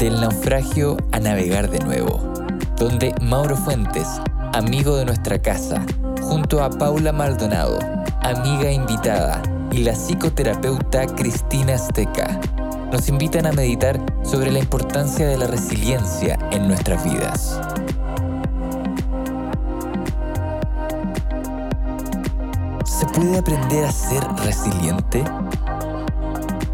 Del naufragio a navegar de nuevo, donde Mauro Fuentes, amigo de nuestra casa, junto a Paula Maldonado, amiga invitada, y la psicoterapeuta Cristina Azteca, nos invitan a meditar sobre la importancia de la resiliencia en nuestras vidas. ¿Se puede aprender a ser resiliente?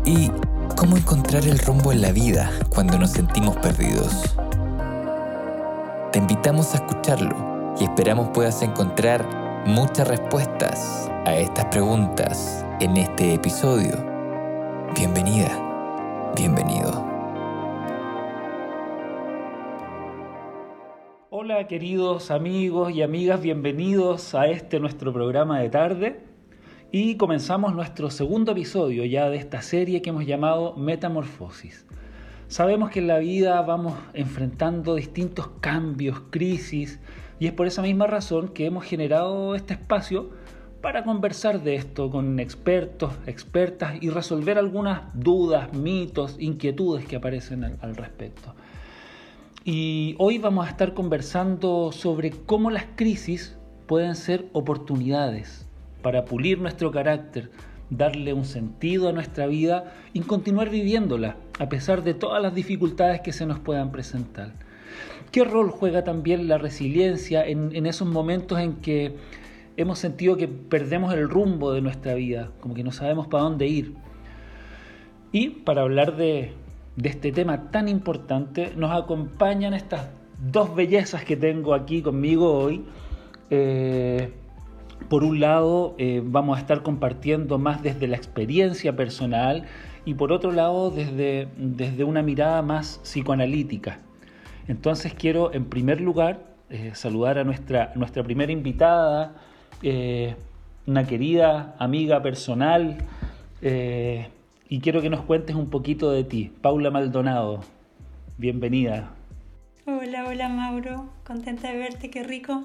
¿Y cómo encontrar el rumbo en la vida cuando nos sentimos perdidos? Te invitamos a escucharlo y esperamos puedas encontrar muchas respuestas a estas preguntas en este episodio. Bienvenida, bienvenido. Hola queridos amigos y amigas, bienvenidos a este nuestro programa de tarde y comenzamos nuestro segundo episodio ya de esta serie que hemos llamado Metamorfosis. Sabemos que en la vida vamos enfrentando distintos cambios, crisis y es por esa misma razón que hemos generado este espacio para conversar de esto con expertos, expertas y resolver algunas dudas, mitos, inquietudes que aparecen al, respecto. Y hoy vamos a estar conversando sobre cómo las crisis pueden ser oportunidades para pulir nuestro carácter, darle un sentido a nuestra vida y continuar viviéndola a pesar de todas las dificultades que se nos puedan presentar. ¿Qué rol juega también la resiliencia en, esos momentos en que hemos sentido que perdemos el rumbo de nuestra vida, como que no sabemos para dónde ir? Y para hablar de, de este tema tan importante, nos acompañan estas dos bellezas que tengo aquí conmigo hoy. Eh, por un lado, eh, vamos a estar compartiendo más desde la experiencia personal y por otro lado, desde, desde una mirada más psicoanalítica. Entonces quiero, en primer lugar, eh, saludar a nuestra, nuestra primera invitada, eh, una querida amiga personal, y quiero que nos cuentes un poquito de ti. Paula Maldonado, bienvenida. Hola, hola Mauro, contenta de verte, qué rico.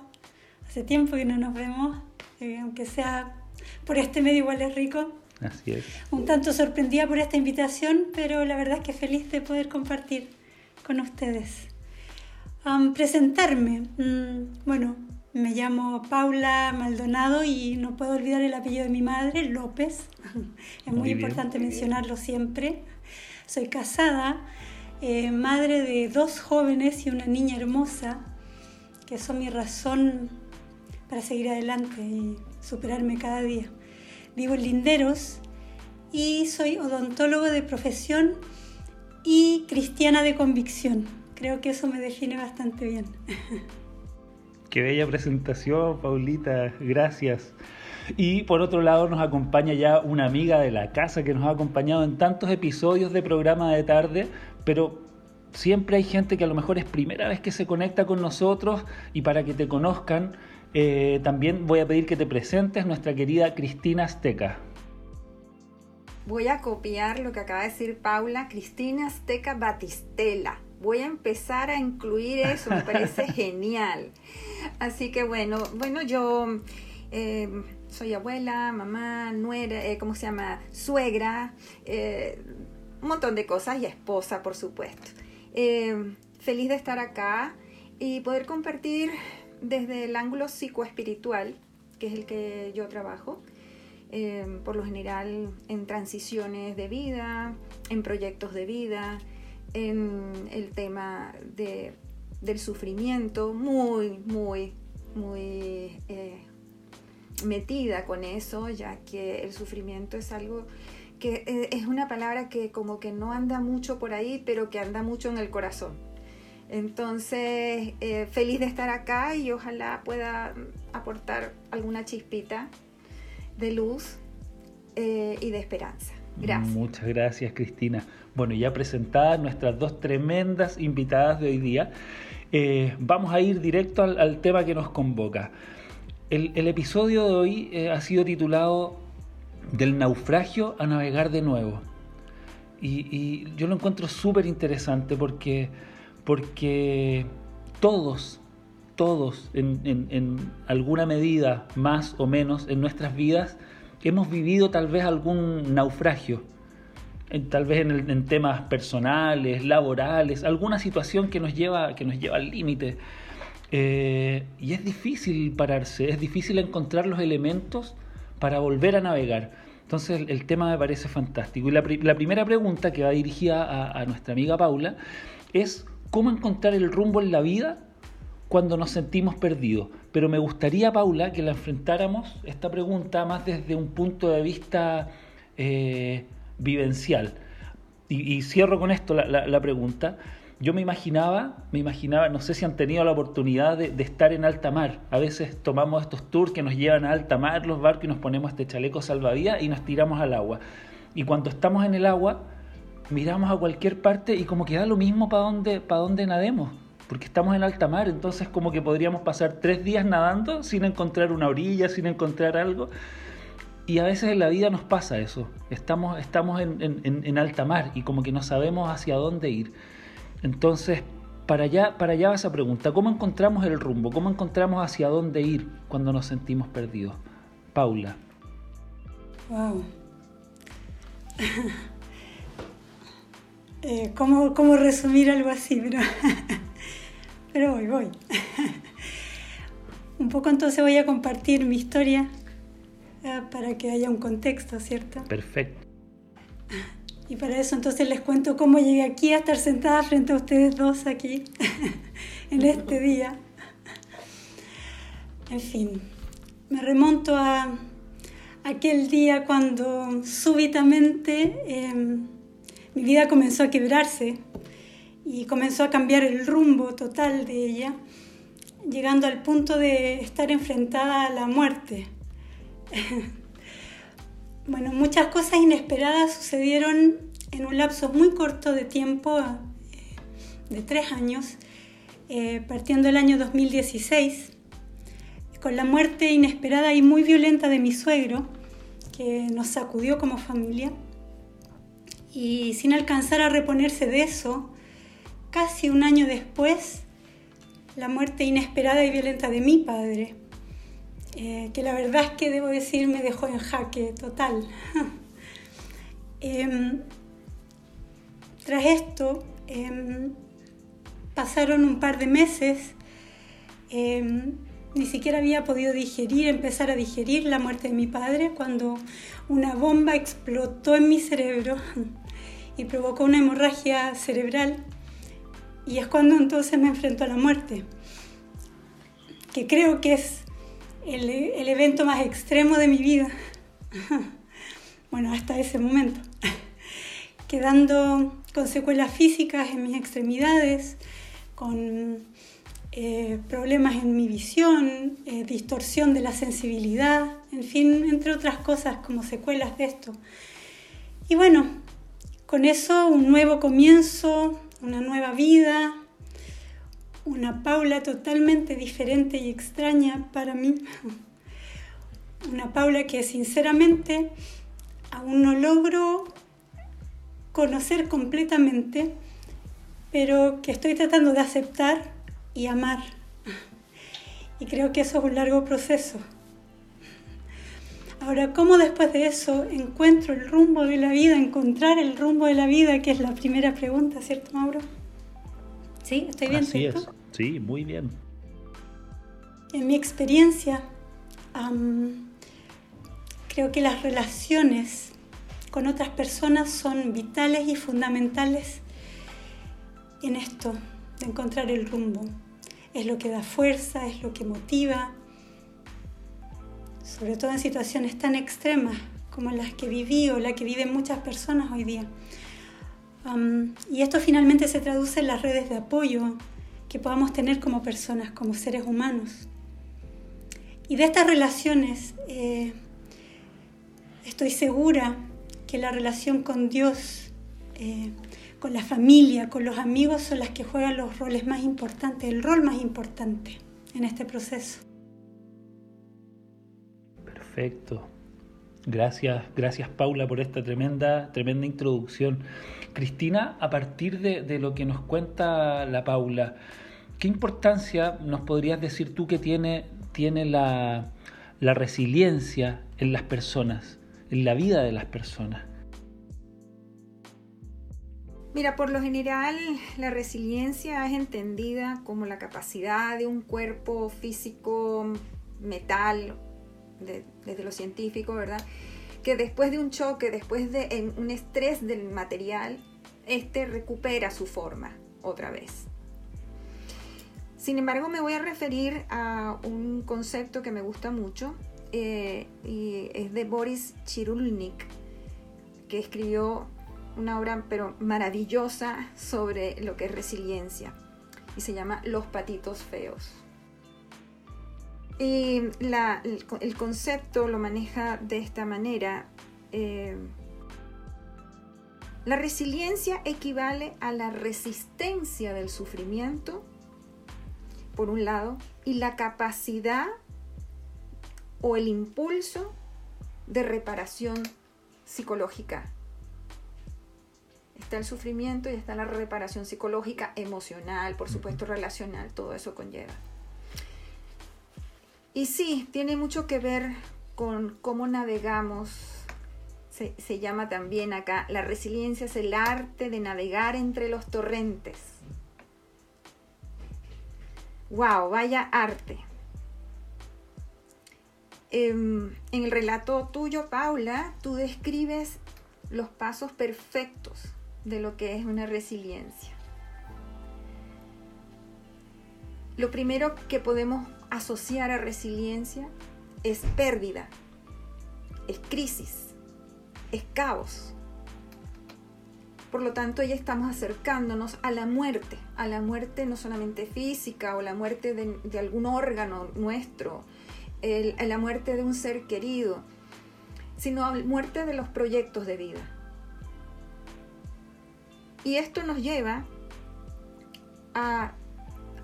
Hace tiempo que no nos vemos, eh, aunque sea por este medio igual es rico. Así es. Un tanto sorprendida por esta invitación, pero la verdad es que feliz de poder compartir con ustedes. Um, presentarme. Mm, bueno, me llamo Paula Maldonado y no puedo olvidar el apellido de mi madre, López. es muy, Muy bien. importante mencionarlo siempre. Soy casada, eh, madre de dos jóvenes y una niña hermosa, que son mi razón para seguir adelante y superarme cada día. Vivo en Linderos y soy odontólogo de profesión y cristiana de convicción. Creo que eso me define bastante bien. Qué bella presentación, Paulita, gracias. Y por otro lado nos acompaña ya una amiga de la casa que nos ha acompañado en tantos episodios de programa de tarde, pero siempre hay gente que a lo mejor es primera vez que se conecta con nosotros y para que te conozcan, eh, también voy a pedir que te presentes nuestra querida Cristina Azteca. Voy a copiar lo que acaba de decir Paula, Cristina Azteca Batistela. Voy a empezar a incluir eso, me parece genial. Así que bueno, bueno, yo eh, soy abuela, mamá, nuera, eh, ¿cómo se llama? Suegra, un montón de cosas y esposa, por supuesto. Feliz de estar acá y poder compartir desde el ángulo psicoespiritual, que es el que yo trabajo, eh, por lo general en transiciones de vida, en proyectos de vida, en el tema de, del sufrimiento, muy, muy, muy eh, metida con eso, ya que el sufrimiento es algo que eh, es una palabra que como que no anda mucho por ahí, pero que anda mucho en el corazón. Entonces, eh, feliz de estar acá y ojalá pueda aportar alguna chispita de luz eh, y de esperanza. Gracias. Muchas gracias, Cristina. Bueno, ya presentadas nuestras dos tremendas invitadas de hoy día, eh, vamos a ir directo al, tema que nos convoca. El, episodio de hoy ha sido titulado Del naufragio a navegar de nuevo. Y, yo lo encuentro súper interesante porque, porque todos, todos, en, alguna medida, más o menos, en nuestras vidas, hemos vivido tal vez algún naufragio, tal vez en, temas personales, laborales, alguna situación que nos lleva, que nos lleva al límite. Eh, y es difícil pararse, es difícil encontrar los elementos para volver a navegar. Entonces el, tema me parece fantástico. Y la, primera pregunta que va dirigida a nuestra amiga Paula es cómo encontrar el rumbo en la vida cuando nos sentimos perdidos. Pero me gustaría, Paula, que la enfrentáramos esta pregunta más desde un punto de vista eh, vivencial. Y, cierro con esto la, pregunta. Yo me imaginaba, me imaginaba, no sé si han tenido la oportunidad de, estar en alta mar. A veces tomamos estos tours que nos llevan a alta mar los barcos y nos ponemos este chaleco salvavidas y nos tiramos al agua. Y cuando estamos en el agua, miramos a cualquier parte y como que da lo mismo para dónde, para dónde nademos porque estamos en alta mar, entonces como que podríamos pasar tres días nadando sin encontrar una orilla, sin encontrar algo. Y a veces en la vida nos pasa eso, estamos, estamos en, alta mar y como que no sabemos hacia dónde ir. Entonces, para allá, para allá va esa pregunta, ¿cómo encontramos el rumbo? ¿Cómo encontramos hacia dónde ir cuando nos sentimos perdidos? Paula. Wow. Eh, ¿cómo, ¿Cómo resumir algo así? Pero pero voy, voy. un poco entonces voy a compartir mi historia eh, para que haya un contexto, ¿cierto? Perfecto. Y para eso entonces les cuento cómo llegué aquí a estar sentada frente a ustedes dos aquí en este día. En fin, me remonto a aquel día cuando súbitamente em, mi vida comenzó a quebrarse y comenzó a cambiar el rumbo total de ella, llegando al punto de estar enfrentada a la muerte. bueno, muchas cosas inesperadas sucedieron en un lapso muy corto de tiempo, eh, de tres años, eh, partiendo el año 2016, con la muerte inesperada y muy violenta de mi suegro, que nos sacudió como familia. Y sin alcanzar a reponerse de eso, casi un año después, la muerte inesperada y violenta de mi padre, eh, que la verdad es que debo decir me dejó en jaque total. Em, tras esto, em, pasaron un par de meses, em, ni siquiera había podido digerir, empezar a digerir la muerte de mi padre cuando una bomba explotó en mi cerebro y provocó una hemorragia cerebral y es cuando entonces me enfrento a la muerte, que creo que es el, el evento más extremo de mi vida. bueno, hasta ese momento. Quedando con secuelas físicas en mis extremidades, con eh, problemas en mi visión, eh, distorsión de la sensibilidad, en fin, entre otras cosas como secuelas de esto. Y bueno, con eso un nuevo comienzo, una nueva vida, una Paula totalmente diferente y extraña para mí. Una Paula que sinceramente aún no logro conocer completamente, pero que estoy tratando de aceptar y amar. Y creo que eso es un largo proceso. Ahora, ¿cómo después de eso encuentro el rumbo de la vida, encontrar el rumbo de la vida, que es la primera pregunta, ¿cierto, Mauro? ¿Sí? ¿Estoy bien? Así es, sí, muy bien. En mi experiencia, creo que las relaciones con otras personas son vitales y fundamentales en esto, de encontrar el rumbo. Es lo que da fuerza, es lo que motiva, sobre todo en situaciones tan extremas como las que viví o las que viven muchas personas hoy día. Y esto finalmente se traduce en las redes de apoyo que podamos tener como personas, como seres humanos. Y de estas relaciones eh, estoy segura que la relación con Dios, eh, con la familia, con los amigos son las que juegan los roles más importantes, el rol más importante en este proceso. Perfecto. Gracias, gracias Paula por esta tremenda, tremenda introducción. Cristina, a partir de, lo que nos cuenta la Paula, ¿qué importancia nos podrías decir tú que tiene, tiene la, la resiliencia en las personas, en la vida de las personas? Mira, por lo general la resiliencia es entendida como la capacidad de un cuerpo físico metal desde lo científico, ¿verdad? Que después de un choque, después de un estrés del material, este recupera su forma otra vez. Sin embargo, me voy a referir a un concepto que me gusta mucho eh, y es de Boris Chirulnik, que escribió una obra pero maravillosa sobre lo que es resiliencia y se llama Los patitos feos. Y el, concepto lo maneja de esta manera. Eh, la resiliencia equivale a la resistencia del sufrimiento, por un lado, y la capacidad o el impulso de reparación psicológica. Está el sufrimiento y está la reparación psicológica, emocional, por supuesto relacional, todo eso conlleva. Y sí, tiene mucho que ver con cómo navegamos. Se, llama también acá, la resiliencia es el arte de navegar entre los torrentes. ¡Wow! Vaya arte. Em, en el relato tuyo, Paula, tú describes los pasos perfectos de lo que es una resiliencia. Lo primero que podemos asociar a resiliencia es pérdida, es crisis, es caos. Por lo tanto, ya estamos acercándonos a la muerte, a la muerte no solamente física o la muerte de, algún órgano nuestro, a la muerte de un ser querido, sino a la muerte de los proyectos de vida. Y esto nos lleva a,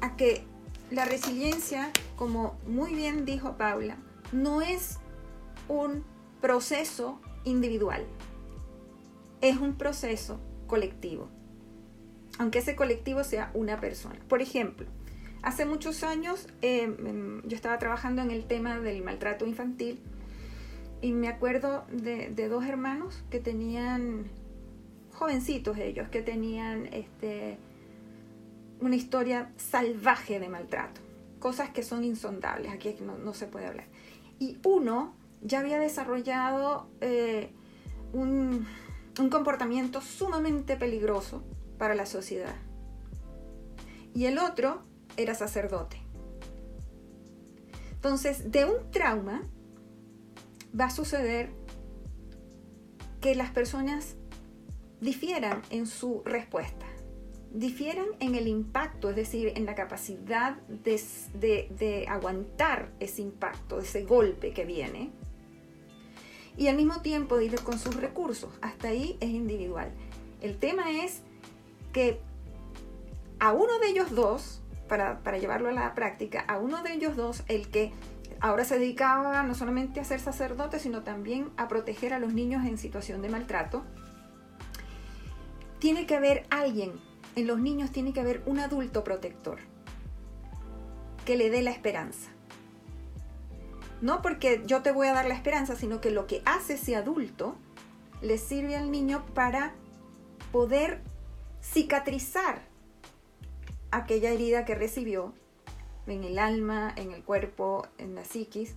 a que la resiliencia, como muy bien dijo Paula, no es un proceso individual, es un proceso colectivo, aunque ese colectivo sea una persona. Por ejemplo, hace muchos años em, em, yo estaba trabajando en el tema del maltrato infantil y me acuerdo de, de dos hermanos que tenían, jovencitos ellos, que tenían este, una historia salvaje de maltrato, cosas que son insondables, aquí no, se puede hablar. Y uno ya había desarrollado eh, un, un comportamiento sumamente peligroso para la sociedad. Y el otro era sacerdote. Entonces, de un trauma va a suceder que las personas difieran en su respuesta difieran en el impacto, es decir, en la capacidad de, aguantar ese impacto, ese golpe que viene, y al mismo tiempo ir con sus recursos. Hasta ahí es individual. El tema es que a uno de ellos dos, para, para, llevarlo a la práctica, a uno de ellos dos, el que ahora se dedicaba no solamente a ser sacerdote, sino también a proteger a los niños en situación de maltrato, tiene que haber alguien en los niños tiene que haber un adulto protector que le dé la esperanza. No porque yo te voy a dar la esperanza, sino que lo que hace ese adulto le sirve al niño para poder cicatrizar aquella herida que recibió en el alma, en el cuerpo, en la psiquis,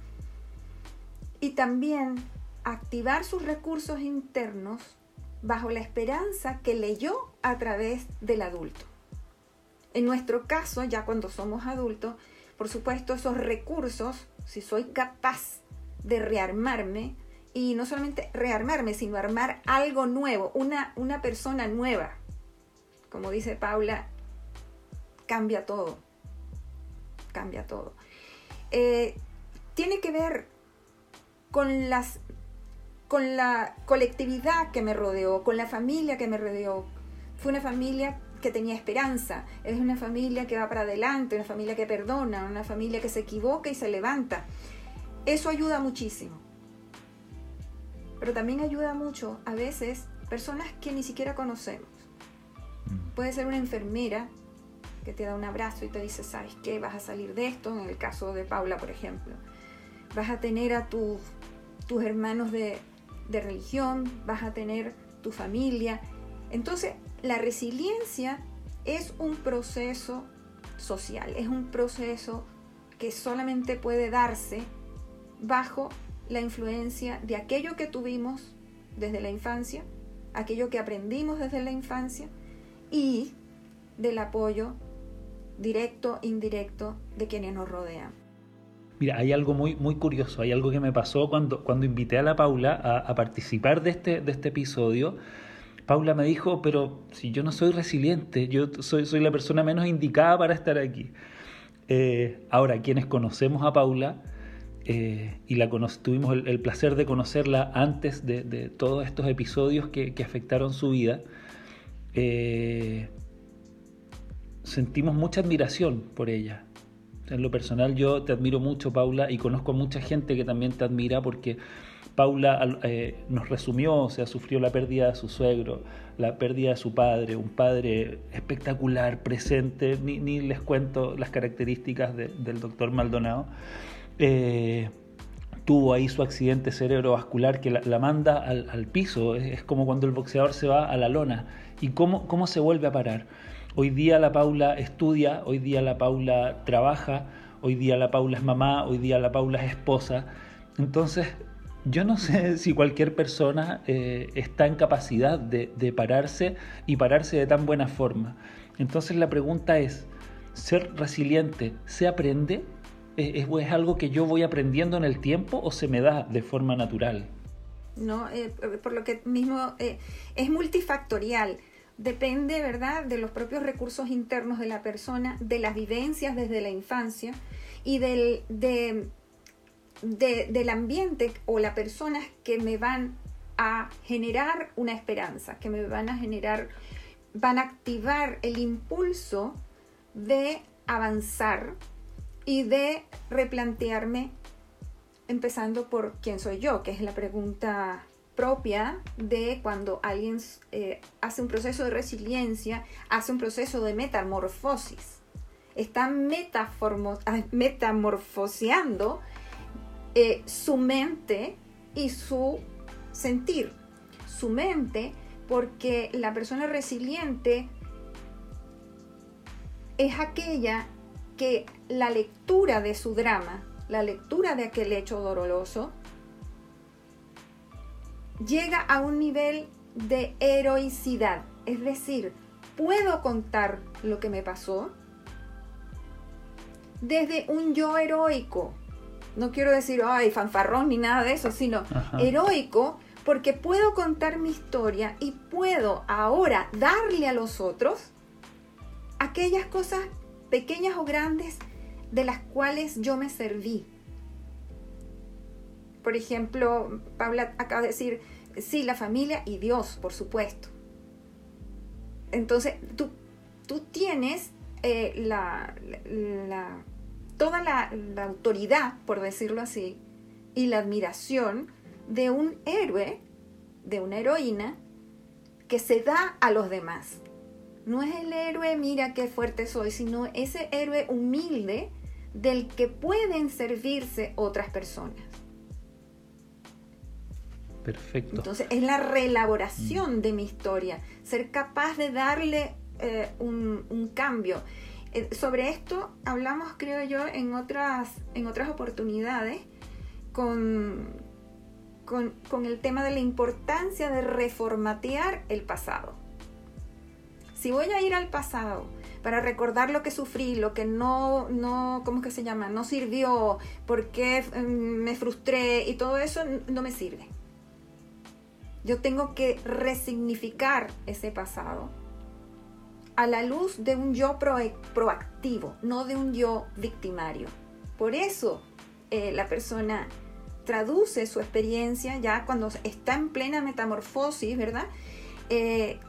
y también activar sus recursos internos bajo la esperanza que leyó a través del adulto. En nuestro caso, ya cuando somos adultos, por supuesto esos recursos, si soy capaz de rearmarme, y no solamente rearmarme, sino armar algo nuevo, una, una persona nueva, como dice Paula, cambia todo, cambia todo. Eh, tiene que ver con las con la colectividad que me rodeó, con la familia que me rodeó. Fue una familia que tenía esperanza, es una familia que va para adelante, una familia que perdona, una familia que se equivoca y se levanta. Eso ayuda muchísimo. Pero también ayuda mucho a veces personas que ni siquiera conocemos. Mm. Puede ser una enfermera que te da un abrazo y te dice, ¿sabes qué? Vas a salir de esto, en el caso de Paula, por ejemplo. Vas a tener a tus, tus hermanos de, de religión, vas a tener tu familia. Entonces, la resiliencia es un proceso social, es un proceso que solamente puede darse bajo la influencia de aquello que tuvimos desde la infancia, aquello que aprendimos desde la infancia y del apoyo directo, indirecto de quienes nos rodean. Mira, hay algo muy, muy curioso, hay algo que me pasó cuando, cuando invité a la Paula a, participar de este, de este episodio. Paula me dijo, pero si yo no soy resiliente, yo soy, soy la persona menos indicada para estar aquí. Eh, ahora, quienes conocemos a Paula eh, y la tuvimos el, placer de conocerla antes de, todos estos episodios que, que afectaron su vida, eh, sentimos mucha admiración por ella. En lo personal yo te admiro mucho, Paula, y conozco a mucha gente que también te admira porque Paula eh, nos resumió, o sea, sufrió la pérdida de su suegro, la pérdida de su padre, un padre espectacular, presente, ni, les cuento las características del doctor Maldonado. Eh, tuvo ahí su accidente cerebrovascular que la, manda al, piso, es, como cuando el boxeador se va a la lona. ¿Y cómo, cómo se vuelve a parar? Hoy día la Paula estudia, hoy día la Paula trabaja, hoy día la Paula es mamá, hoy día la Paula es esposa. Entonces, yo no sé si cualquier persona eh, está en capacidad de, pararse y pararse de tan buena forma. Entonces la pregunta es, ¿ser resiliente se aprende? ¿Es, ¿Es, algo que yo voy aprendiendo en el tiempo o se me da de forma natural? No, eh, por lo que mismo eh, es multifactorial depende, ¿verdad?, de los propios recursos internos de la persona, de las vivencias desde la infancia y del, del ambiente o las personas que me van a generar una esperanza, que me van a generar, van a activar el impulso de avanzar y de replantearme, empezando por quién soy yo, que es la pregunta propia de cuando alguien eh, hace un proceso de resiliencia, hace un proceso de metamorfosis. Está metamorfoseando eh, su mente y su sentir. Su mente, porque la persona resiliente es aquella que la lectura de su drama, la lectura de aquel hecho doloroso, llega a un nivel de heroicidad. Es decir, puedo contar lo que me pasó desde un yo heroico. No quiero decir, ay, fanfarrón ni nada de eso, sino heroico porque puedo contar mi historia y puedo ahora darle a los otros aquellas cosas pequeñas o grandes de las cuales yo me serví. Por ejemplo, Paula acaba de decir, sí, la familia y Dios, por supuesto. Entonces, tú, tú tienes eh, la, toda la, la autoridad, por decirlo así, y la admiración de un héroe, de una heroína, que se da a los demás. No es el héroe, mira qué fuerte soy, sino ese héroe humilde del que pueden servirse otras personas. Perfecto. Entonces es la reelaboración mm. de mi historia, ser capaz de darle eh, un, cambio. Eh, sobre esto hablamos, creo yo, en otras, en otras oportunidades con, con, con el tema de la importancia de reformatear el pasado. Si voy a ir al pasado para recordar lo que sufrí, lo que no, no, ¿cómo es que se llama? No sirvió, por qué mm, me frustré y todo eso no me sirve. Yo tengo que resignificar ese pasado a la luz de un yo proactivo, no de un yo victimario. Por eso eh, la persona traduce su experiencia ya cuando está en plena metamorfosis, ¿verdad? Eh,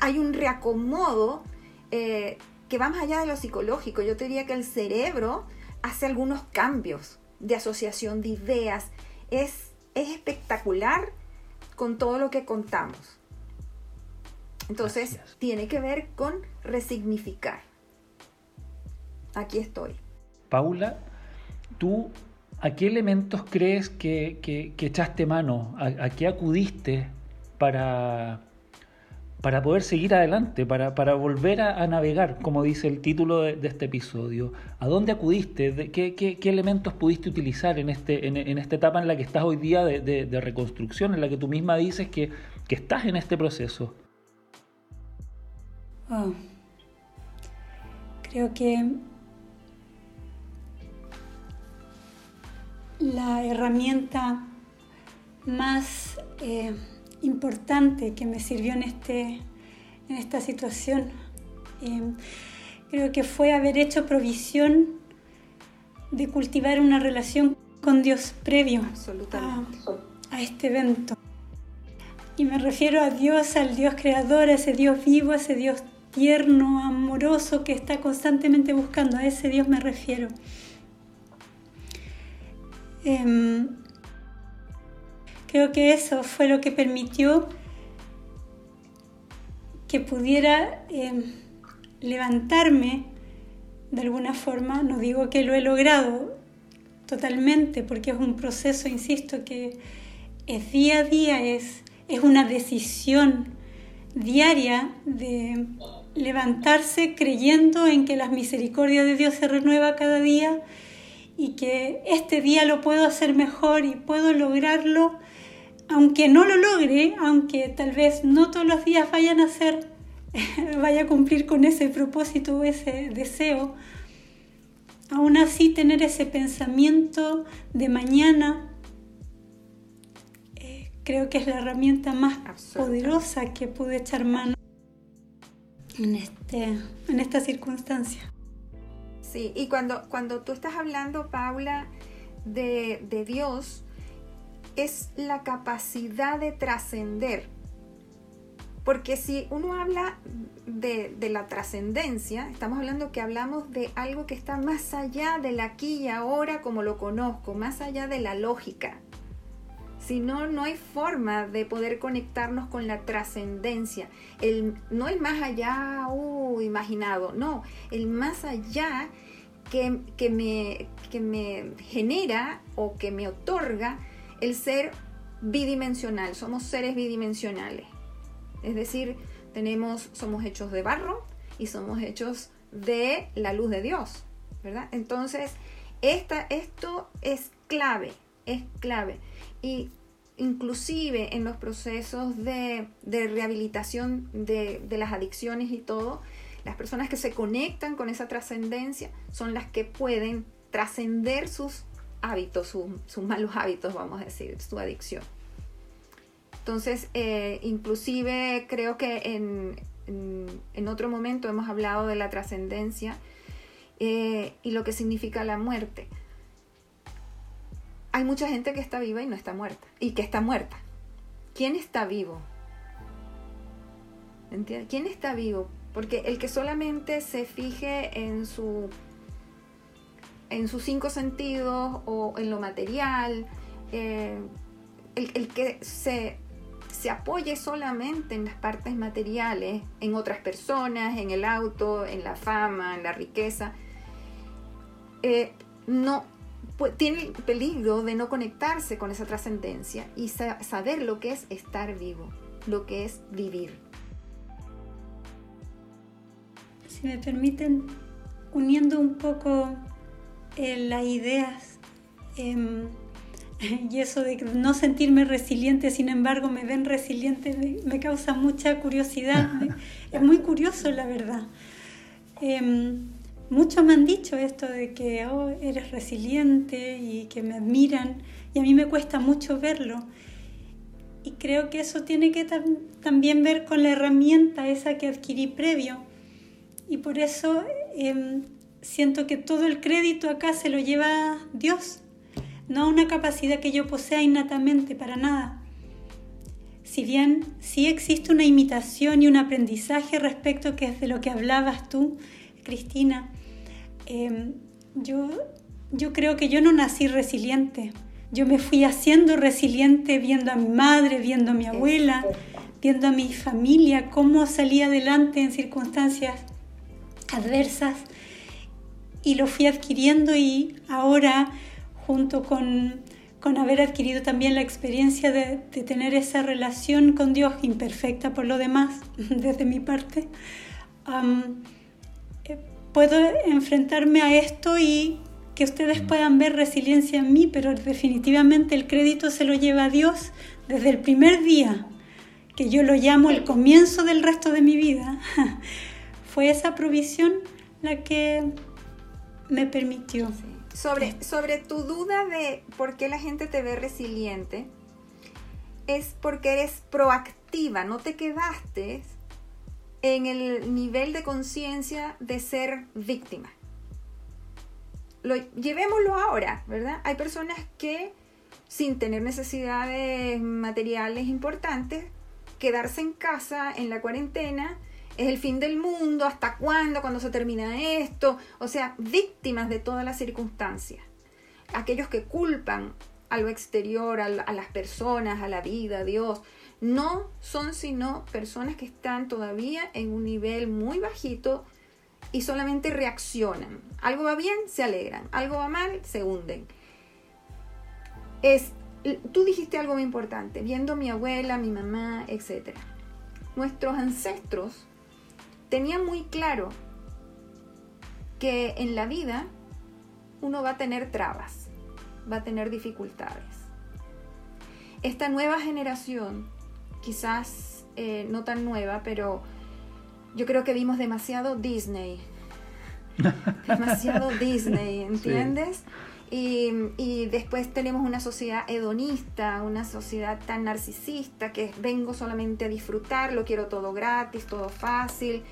hay un reacomodo eh, que va más allá de lo psicológico. Yo te diría que el cerebro hace algunos cambios de asociación de ideas. Es, es espectacular con todo lo que contamos. Entonces, tiene que ver con resignificar. Aquí estoy. Paula, tú, ¿a qué elementos crees que, echaste mano? ¿A, qué acudiste para, para poder seguir adelante, para, volver a, navegar, como dice el título de, este episodio? ¿A dónde acudiste? qué, elementos pudiste utilizar en, este, en, esta etapa en la que estás hoy día de, reconstrucción, en la que tú misma dices que, estás en este proceso? Oh. Creo que la herramienta más eh, importante que me sirvió en, este, en esta situación eh, creo que fue haber hecho provisión de cultivar una relación con Dios previo a, a este evento. Y me refiero a Dios, al Dios creador, a ese Dios vivo, a ese Dios tierno, amoroso que está constantemente buscando. A ese Dios me refiero. Em, creo que eso fue lo que permitió que pudiera em, levantarme de alguna forma. No digo que lo he logrado totalmente, porque es un proceso, insisto, que es día a día, es, es una decisión diaria de levantarse creyendo en que la misericordia de Dios se renueva cada día y que este día lo puedo hacer mejor y puedo lograrlo, aunque no lo logre, aunque tal vez no todos los días vayan a ser, vaya a cumplir con ese propósito o ese deseo, aún así tener ese pensamiento de mañana, eh, creo que es la herramienta más poderosa que pude echar mano en, este, en esta circunstancia. Sí, y cuando, cuando tú estás hablando, Paula, de, Dios, es la capacidad de trascender. Porque si uno habla de, de la trascendencia, estamos hablando que hablamos de algo que está más allá del aquí y ahora como lo conozco, más allá de la lógica. Si no, no hay forma de poder conectarnos con la trascendencia. El, no el más allá uh, imaginado, no, el más allá que, que, me, que me genera o que me otorga el ser bidimensional. Somos seres bidimensionales. Es decir, tenemos, somos hechos de barro y somos hechos de la luz de Dios. ¿verdad? Entonces, esta, esto es clave, es clave. Y inclusive en los procesos de, rehabilitación de, las adicciones y todo, las personas que se conectan con esa trascendencia son las que pueden trascender sus hábitos, sus, malos hábitos, vamos a decir, su adicción. Entonces, eh, inclusive creo que en, otro momento hemos hablado de la trascendencia eh, y lo que significa la muerte hay mucha gente que está viva y no está muerta. Y que está muerta. ¿Quién está vivo? ¿Quién está vivo? Porque el que solamente se fije en su en sus cinco sentidos o en lo material, eh, el, que se, se, apoye solamente en las partes materiales, en otras personas, en el auto, en la fama, en la riqueza, eh, no, pues, tiene el peligro de no conectarse con esa trascendencia y saber lo que es estar vivo, lo que es vivir. Si me permiten, uniendo un poco eh, las ideas em, y eso de no sentirme resiliente, sin embargo me ven resiliente, me, causa mucha curiosidad. es muy curioso, la verdad. Em, muchos me han dicho esto de que oh, eres resiliente y que me admiran y a mí me cuesta mucho verlo. Y creo que eso tiene que también ver con la herramienta esa que adquirí previo. Y por eso em, siento que todo el crédito acá se lo lleva Dios. no una capacidad que yo posea innatamente para nada. Si bien sí existe una imitación y un aprendizaje respecto que es de lo que hablabas tú, Cristina, em, yo, yo creo que yo no nací resiliente. Yo me fui haciendo resiliente viendo a mi madre, viendo a mi abuela, viendo a mi familia, cómo salía adelante en circunstancias adversas y lo fui adquiriendo y ahora junto con, haber adquirido también la experiencia de, tener esa relación con Dios imperfecta por lo demás desde mi parte, eh, puedo enfrentarme a esto y que ustedes puedan ver resiliencia en mí, pero definitivamente el crédito se lo lleva a Dios desde el primer día, que yo lo llamo el comienzo del resto de mi vida. Fue esa provisión la que me permitió. Sobre, sobre tu duda de por qué la gente te ve resiliente, es porque eres proactiva, no te quedaste en el nivel de conciencia de ser víctima. Lo, llevémoslo ahora, ¿verdad? Hay personas que sin tener necesidades materiales importantes, quedarse en casa en la cuarentena es el fin del mundo, hasta cuándo, cuando se termina esto, o sea, víctimas de todas las circunstancias. Aquellos que culpan a lo exterior, a, las personas, a la vida, a Dios, no son sino personas que están todavía en un nivel muy bajito y solamente reaccionan. Algo va bien, se alegran, algo va mal, se hunden. Es, tú dijiste algo muy importante, viendo a mi abuela, mi mamá, etc. Nuestros ancestros tenía muy claro que en la vida uno va a tener trabas, va a tener dificultades. Esta nueva generación, quizás eh, no tan nueva, pero yo creo que vimos demasiado Disney. demasiado Disney, ¿entiendes? Y, después tenemos una sociedad hedonista, una sociedad tan narcisista que vengo solamente a disfrutar, lo quiero todo gratis, todo fácil.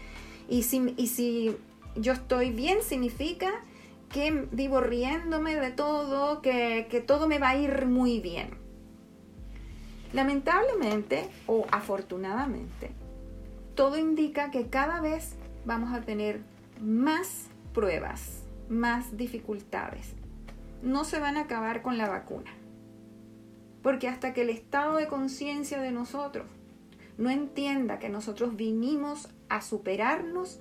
Y si, y si yo estoy bien, significa que vivo riéndome de todo, que, que todo me va a ir muy bien. Lamentablemente o afortunadamente, todo indica que cada vez vamos a tener más pruebas, más dificultades no se van a acabar con la vacuna. Porque hasta que el estado de conciencia de nosotros no entienda que nosotros vinimos a superarnos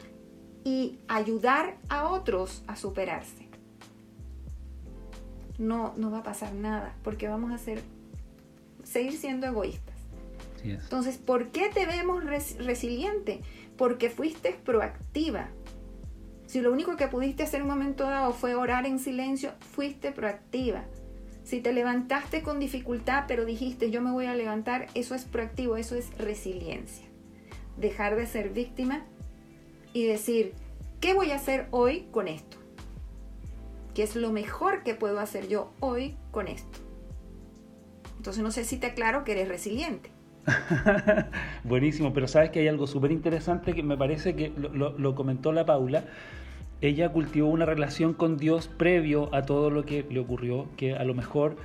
y ayudar a otros a superarse, no, no va a pasar nada, porque vamos a ser, seguir siendo egoístas. Entonces, ¿por qué te vemos resiliente? Porque fuiste proactiva, si lo único que pudiste hacer en un momento dado fue orar en silencio, fuiste proactiva. Si te levantaste con dificultad, pero dijiste yo me voy a levantar, eso es proactivo, eso es resiliencia. Dejar de ser víctima y decir, ¿qué voy a hacer hoy con esto? ¿Qué es lo mejor que puedo hacer yo hoy con esto? Entonces no sé si te aclaro que eres resiliente. Buenísimo, pero sabes que hay algo súper interesante que me parece que lo, comentó la Paula, ella cultivó una relación con Dios previo a todo lo que le ocurrió, que a lo mejor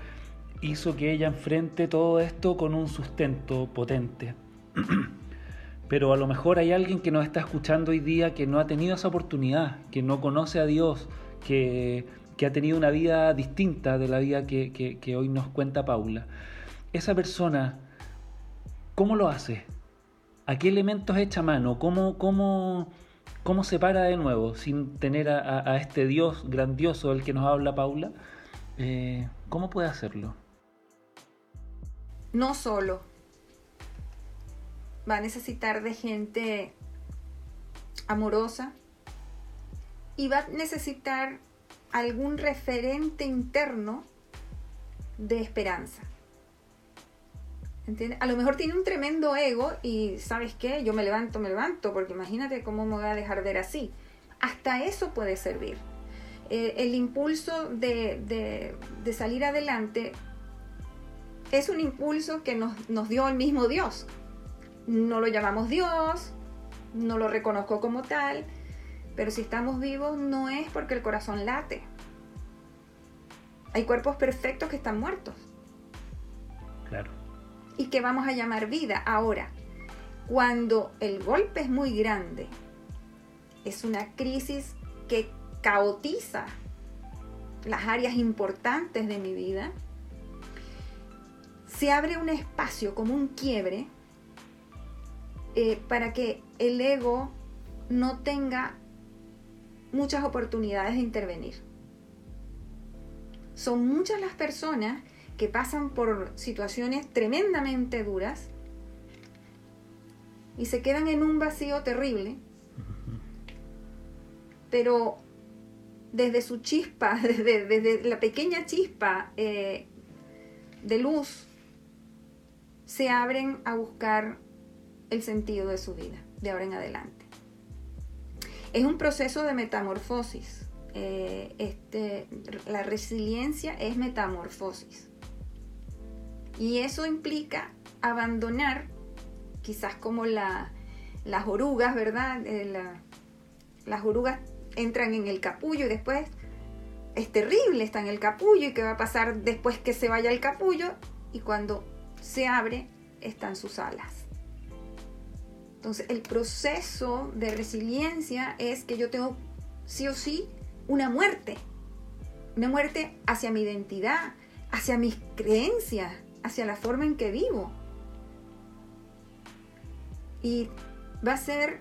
hizo que ella enfrente todo esto con un sustento potente. Pero a lo mejor hay alguien que nos está escuchando hoy día que no ha tenido esa oportunidad, que no conoce a Dios, que, ha tenido una vida distinta de la vida que, que hoy nos cuenta Paula. Esa persona, ¿cómo lo hace? ¿A qué elementos echa mano? ¿Cómo, cómo, ¿Cómo se para de nuevo sin tener a, este Dios grandioso del que nos habla Paula? Eh, ¿Cómo puede hacerlo? No solo. Va a necesitar de gente amorosa y va a necesitar algún referente interno de esperanza. A lo mejor tiene un tremendo ego y sabes qué, yo me levanto, me levanto, porque imagínate cómo me voy a dejar ver así. Hasta eso puede servir. Eh, el impulso de, salir adelante es un impulso que nos, nos dio el mismo Dios. No lo llamamos Dios, no lo reconozco como tal, pero si estamos vivos no es porque el corazón late. Hay cuerpos perfectos que están muertos. Claro. Y que vamos a llamar vida. Ahora, cuando el golpe es muy grande, es una crisis que caotiza las áreas importantes de mi vida, se abre un espacio como un quiebre eh, para que el ego no tenga muchas oportunidades de intervenir. Son muchas las personas que pasan por situaciones tremendamente duras y se quedan en un vacío terrible, pero desde su chispa, desde, la pequeña chispa eh, de luz, se abren a buscar el sentido de su vida de ahora en adelante. Es un proceso de metamorfosis. Eh, este, la resiliencia es metamorfosis. Y eso implica abandonar, quizás como las orugas, ¿verdad? Eh, las orugas entran en el capullo y después es terrible, está en el capullo y qué va a pasar después que se vaya el capullo y cuando se abre están sus alas. Entonces, el proceso de resiliencia es que yo tengo sí o sí una muerte. Una muerte hacia mi identidad, hacia mis creencias, hacia la forma en que vivo. Y va a ser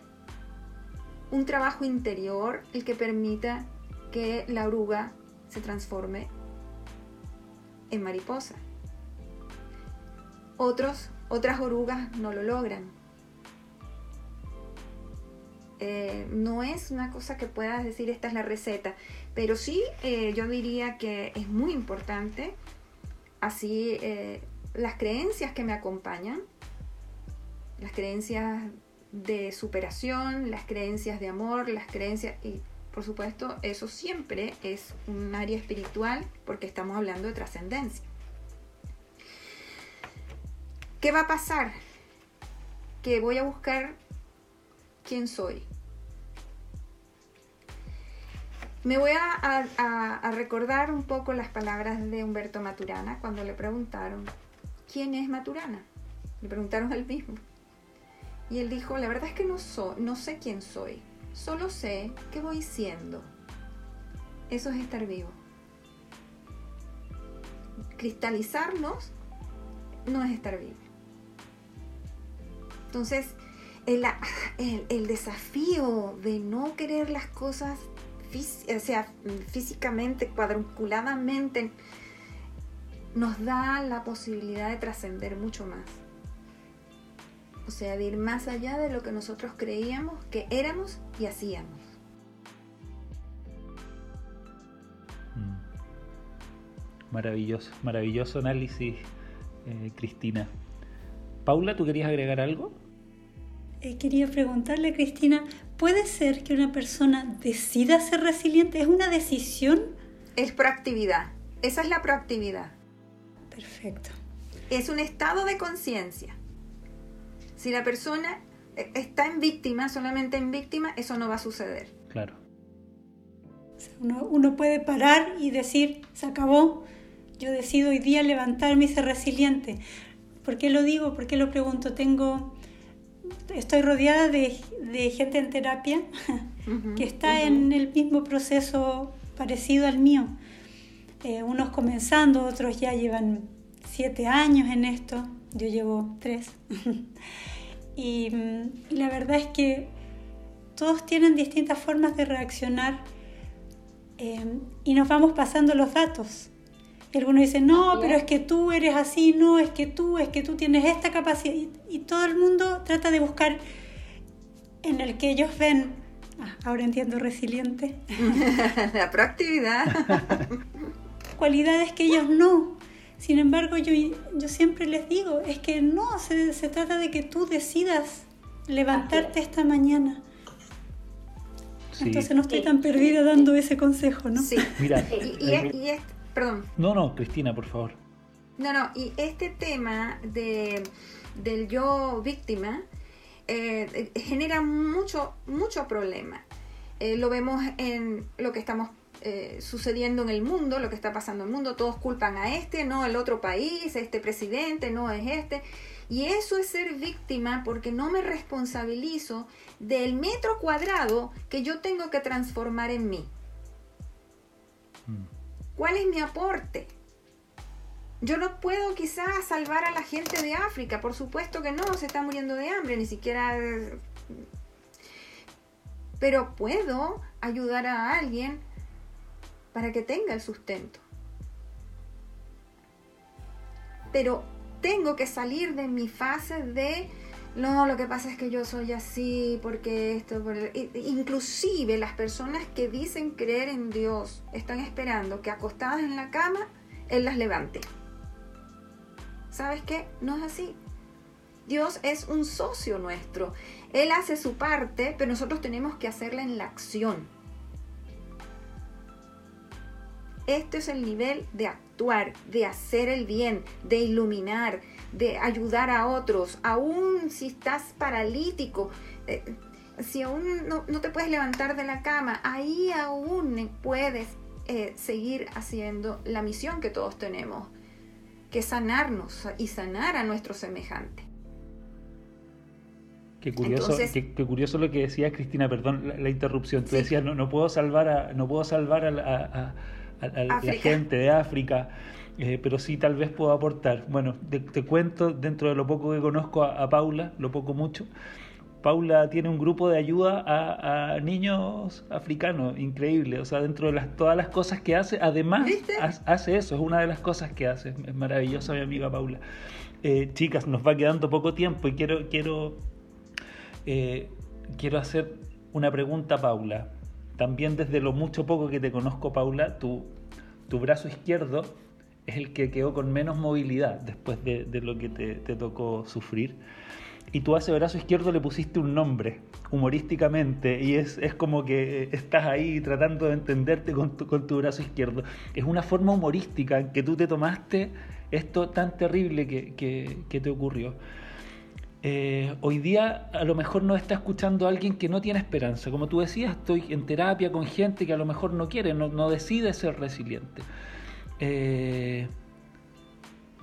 un trabajo interior el que permita que la oruga se transforme en mariposa. Otros, otras orugas no lo logran. Eh, no es una cosa que puedas decir esta es la receta, pero sí eh, yo diría que es muy importante así eh, las creencias que me acompañan, las creencias de superación, las creencias de amor, las creencias y por supuesto eso siempre es un área espiritual porque estamos hablando de trascendencia. ¿Qué va a pasar? Que voy a buscar quién soy. Me voy a, recordar un poco las palabras de Humberto Maturana cuando le preguntaron, ¿quién es Maturana? Le preguntaron al mismo. Y él dijo, la verdad es que no, no sé quién soy, solo sé que voy siendo. Eso es estar vivo. Cristalizarnos no es estar vivo. Entonces, el, el, desafío de no querer las cosas o sea, físicamente, cuadranculadamente, nos da la posibilidad de trascender mucho más. O sea, de ir más allá de lo que nosotros creíamos que éramos y hacíamos. Mm. Maravilloso, maravilloso análisis, eh, Cristina. Paula, ¿tú querías agregar algo? Eh, quería preguntarle, Cristina, ¿puede ser que una persona decida ser resiliente? ¿Es una decisión? Es proactividad. Esa es la proactividad. Perfecto. Es un estado de conciencia. Si la persona eh, está en víctima, solamente en víctima, eso no va a suceder. Claro. uno, uno puede parar y decir, se acabó, yo decido hoy día levantarme y ser resiliente. ¿Por qué lo digo? ¿Por qué lo pregunto? Tengo estoy rodeada de, gente en terapia que está en el mismo proceso parecido al mío. Eh, unos comenzando, otros ya llevan siete años en esto, yo llevo tres. y, la verdad es que todos tienen distintas formas de reaccionar eh, y nos vamos pasando los datos. Y algunos dicen, no, pero es que tú eres así, no, es que tú, es que tú tienes esta capacidad. Y, todo el mundo trata de buscar en el que ellos ven, ah, ahora entiendo resiliente. La proactividad. Cualidades que ellos no. Sin embargo, yo, yo siempre les digo, es que no, se, se trata de que tú decidas levantarte esta mañana. Entonces no estoy tan perdida dando ese consejo, ¿no? Sí. Mira, y, y, Perdón. No, no, Cristina, por favor. No, no, y este tema de, del yo víctima eh, genera mucho, mucho problema. Eh, lo vemos en lo que estamos eh, sucediendo en el mundo, lo que está pasando en el mundo, todos culpan a este, no el otro país, este presidente, no es este. Y eso es ser víctima porque no me responsabilizo del metro cuadrado que yo tengo que transformar en mí. ¿Cuál es mi aporte? Yo no puedo quizás salvar a la gente de África, por supuesto que no, se está muriendo de hambre, ni siquiera... Pero puedo ayudar a alguien para que tenga el sustento. Pero tengo que salir de mi fase de no, lo que pasa es que yo soy así, porque esto, inclusive las personas que dicen creer en Dios están esperando que acostadas en la cama, Él las levante. ¿Sabes qué? No es así. Dios es un socio nuestro. Él hace su parte, pero nosotros tenemos que hacerla en la acción. Este es el nivel de actuar, de hacer el bien, de iluminar, de ayudar a otros, aún si estás paralítico. Eh, si aún no, te puedes levantar de la cama, ahí aún puedes eh, seguir haciendo la misión que todos tenemos, que sanarnos y sanar a nuestro semejante. Qué curioso, qué, curioso lo que decía Cristina, perdón la, interrupción. Tú decías, no, no puedo salvar a, no puedo salvar a a, la gente de África, eh, pero sí tal vez puedo aportar. Bueno, te, cuento dentro de lo poco que conozco a, Paula, lo poco mucho. Paula tiene un grupo de ayuda a, niños africanos, increíble. O sea, dentro de las, todas las cosas que hace, además hace eso, es una de las cosas que hace. Es maravillosa mi amiga Paula. Eh, chicas, nos va quedando poco tiempo y quiero, quiero, eh, quiero hacer una pregunta a Paula también desde lo mucho poco que te conozco, Paula, tu, tu brazo izquierdo es el que quedó con menos movilidad después de, lo que te, tocó sufrir. Y tú a ese brazo izquierdo le pusiste un nombre, humorísticamente, y es, como que estás ahí tratando de entenderte con tu, con tu brazo izquierdo. Es una forma humorística en que tú te tomaste esto tan terrible que, que te ocurrió. Eh, hoy día a lo mejor nos está escuchando alguien que no tiene esperanza. Como tú decías, estoy en terapia con gente que a lo mejor no quiere, no, decide ser resiliente. Eh,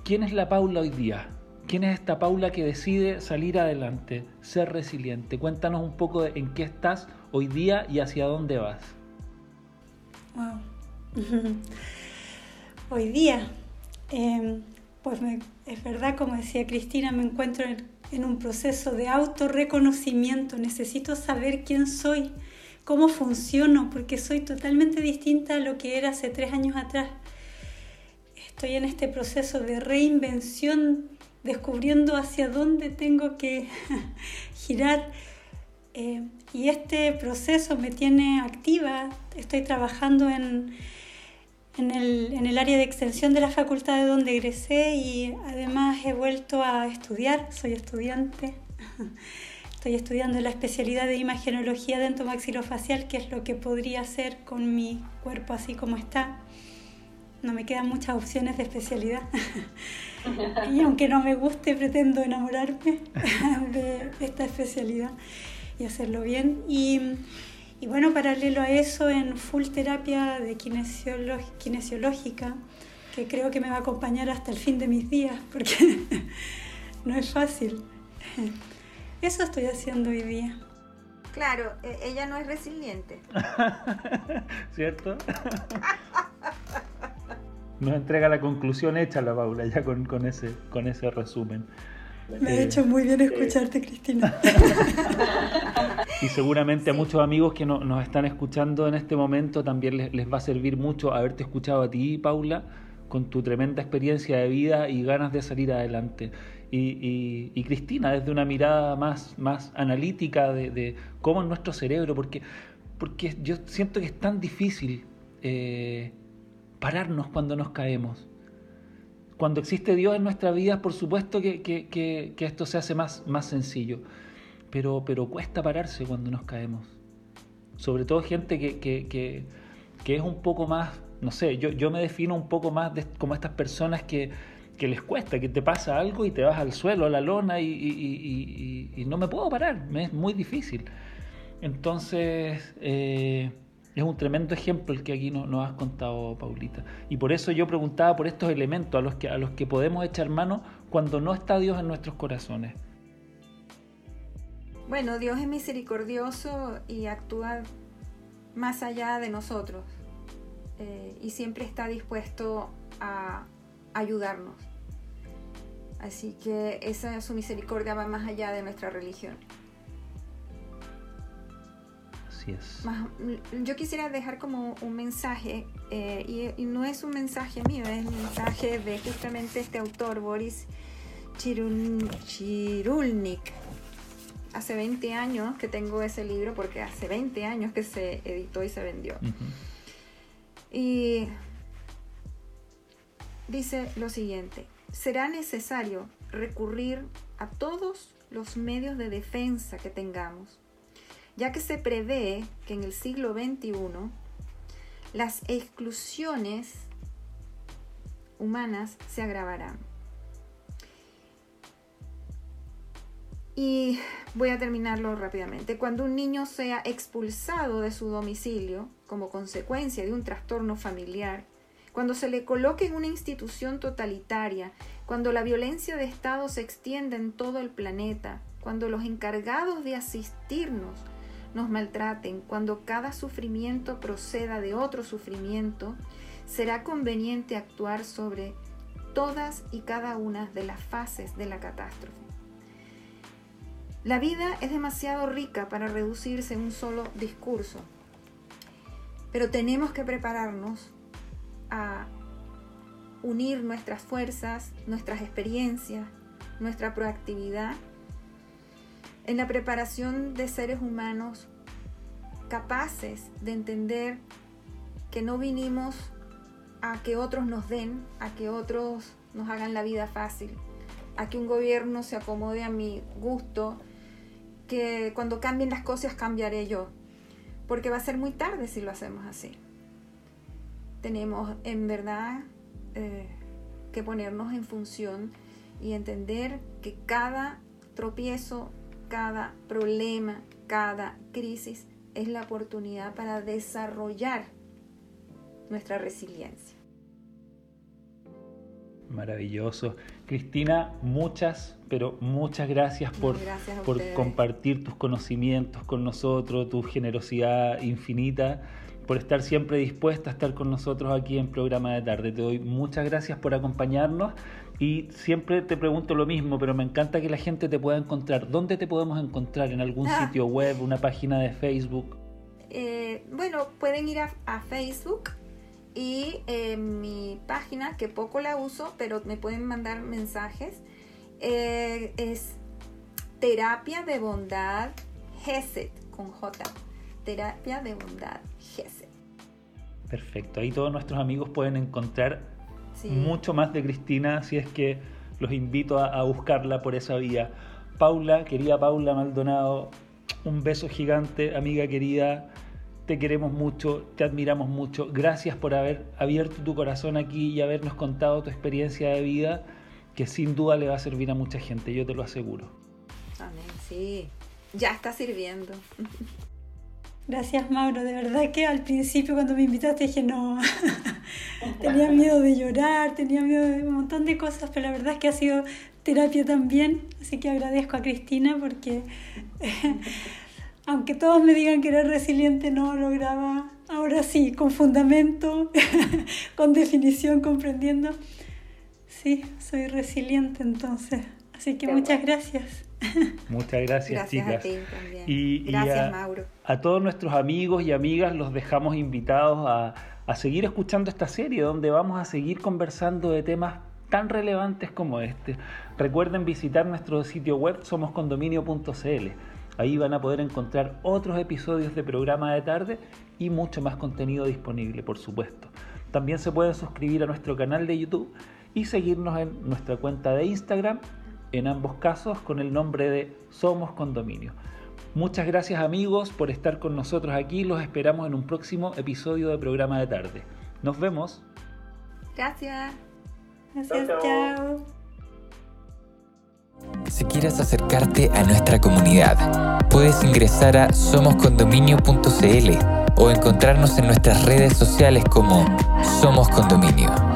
¿Quién es la Paula hoy día? ¿Quién es esta Paula que decide salir adelante, ser resiliente? Cuéntanos un poco en qué estás hoy día y hacia dónde vas. hoy día, em, pues es verdad, como decía Cristina, me encuentro en en un proceso de autorreconocimiento. Necesito saber quién soy, cómo funciono, porque soy totalmente distinta a lo que era hace tres años atrás. Estoy en este proceso de reinvención, descubriendo hacia dónde tengo que girar. Eh, y este proceso me tiene activa. Estoy trabajando en, en el, área de extensión de la facultad de donde egresé y además he vuelto a estudiar, soy estudiante. Estoy estudiando la especialidad de imagenología dentomaxilofacial, que es lo que podría hacer con mi cuerpo así como está. No me quedan muchas opciones de especialidad. y aunque no me guste, pretendo enamorarme de esta especialidad y hacerlo bien. Y y bueno, paralelo a eso, en full terapia de kinesiológica, que creo que me va a acompañar hasta el fin de mis días, porque no es fácil. Eso estoy haciendo hoy día. Claro, e, ella no es resiliente. ¿Cierto? Nos entrega la conclusión hecha la Paula ya con, con, ese, con ese resumen. Me ha hecho muy bien escucharte, Cristina. y seguramente a muchos amigos que nos están escuchando en este momento también les, va a servir mucho haberte escuchado a ti, Paula, con tu tremenda experiencia de vida y ganas de salir adelante. Y, Cristina, desde una mirada más, más analítica de, cómo es nuestro cerebro, porque, porque yo siento que es tan difícil eh, pararnos cuando nos caemos cuando existe Dios en nuestra vida, por supuesto que, esto se hace más, más sencillo, pero, pero cuesta pararse cuando nos caemos. Sobre todo gente que, es un poco más, no sé, yo, yo me defino un poco más como estas personas que, les cuesta, que te pasa algo y te vas al suelo, a la lona y, no me puedo parar, me es muy difícil. Entonces, eh, Es un tremendo ejemplo el que aquí nos, has contado, Paulita. Y por eso yo preguntaba por estos elementos a los, que, podemos echar mano cuando no está Dios en nuestros corazones. Bueno, Dios es misericordioso y actúa más allá de nosotros. Eh, y siempre está dispuesto a ayudarnos. Así que esa su misericordia va más allá de nuestra religión. Así es. yo quisiera dejar como un mensaje, eh, y, no es un mensaje mío, es un mensaje de justamente este autor, Boris Chirulnik. Hace 20 años que tengo ese libro, porque hace 20 años que se editó y se vendió. Y dice lo siguiente, será necesario recurrir a todos los medios de defensa que tengamos, ya que se prevé que en el siglo XXI las exclusiones humanas se agravarán. Y voy a terminarlo rápidamente. Cuando un niño sea expulsado de su domicilio como consecuencia de un trastorno familiar, cuando se le coloque en una institución totalitaria, cuando la violencia de Estado se extienda en todo el planeta, cuando los encargados de asistirnos nos maltraten, cuando cada sufrimiento proceda de otro sufrimiento, será conveniente actuar sobre todas y cada una de las fases de la catástrofe. La vida es demasiado rica para reducirse en un solo discurso, pero tenemos que prepararnos a unir nuestras fuerzas, nuestras experiencias, nuestra proactividad en la preparación de seres humanos capaces de entender que no vinimos a que otros nos den, a que otros nos hagan la vida fácil, a que un gobierno se acomode a mi gusto, que cuando cambien las cosas cambiaré yo, porque va a ser muy tarde si lo hacemos así. Tenemos en verdad eh, que ponernos en función y entender que cada tropiezo, cada problema, cada crisis es la oportunidad para desarrollar nuestra resiliencia. Maravilloso. Cristina, muchas, pero muchas gracias por, por compartir tus conocimientos con nosotros, tu generosidad infinita, por estar siempre dispuesta a estar con nosotros aquí en programa de tarde. Te doy muchas gracias por acompañarnos y siempre te pregunto lo mismo, pero me encanta que la gente te pueda encontrar. ¿Dónde te podemos encontrar? ¿En algún ah. sitio web, una página de Facebook? Eh, bueno, pueden ir a Facebook y eh, mi página, que poco la uso, pero me pueden mandar mensajes, eh, es Terapia de Bondad GESET, con J. Terapia de Bondad GESET. Perfecto, ahí todos nuestros amigos pueden encontrar mucho más de Cristina, si es que los invito a, a buscarla por esa vía. Paula, querida Paula Maldonado, un beso gigante, amiga querida te queremos mucho, te admiramos mucho. Gracias por haber abierto tu corazón aquí y habernos contado tu experiencia de vida, que sin duda le va a servir a mucha gente, yo te lo aseguro. Amén, sí, ya está sirviendo. Gracias Mauro, de verdad que al principio cuando me invitaste dije no, tenía miedo de llorar, tenía miedo de un montón de cosas, pero la verdad es que ha sido terapia también, así que agradezco a Cristina porque aunque todos me digan que era resiliente, no lograba, ahora sí, con fundamento, con definición, comprendiendo. Sí, soy resiliente entonces. Así que muchas gracias. Muchas gracias, chicas. A ti también. Y, gracias, Mauro. A todos nuestros amigos y amigas los dejamos invitados a, a seguir escuchando esta serie donde vamos a seguir conversando de temas tan relevantes como este. Recuerden visitar nuestro sitio web somoscondominio.cl Ahí van a poder encontrar otros episodios de programa de tarde y mucho más contenido disponible, por supuesto. También se pueden suscribir a nuestro canal de YouTube y seguirnos en nuestra cuenta de Instagram, en ambos casos con el nombre de Somos Condominio. Muchas gracias amigos por estar con nosotros aquí. Los esperamos en un próximo episodio de programa de tarde. Nos vemos. Gracias. Gracias, chao. Si quieres acercarte a nuestra comunidad, puedes ingresar a somoscondominio.cl o encontrarnos en nuestras redes sociales como Somos Condominio.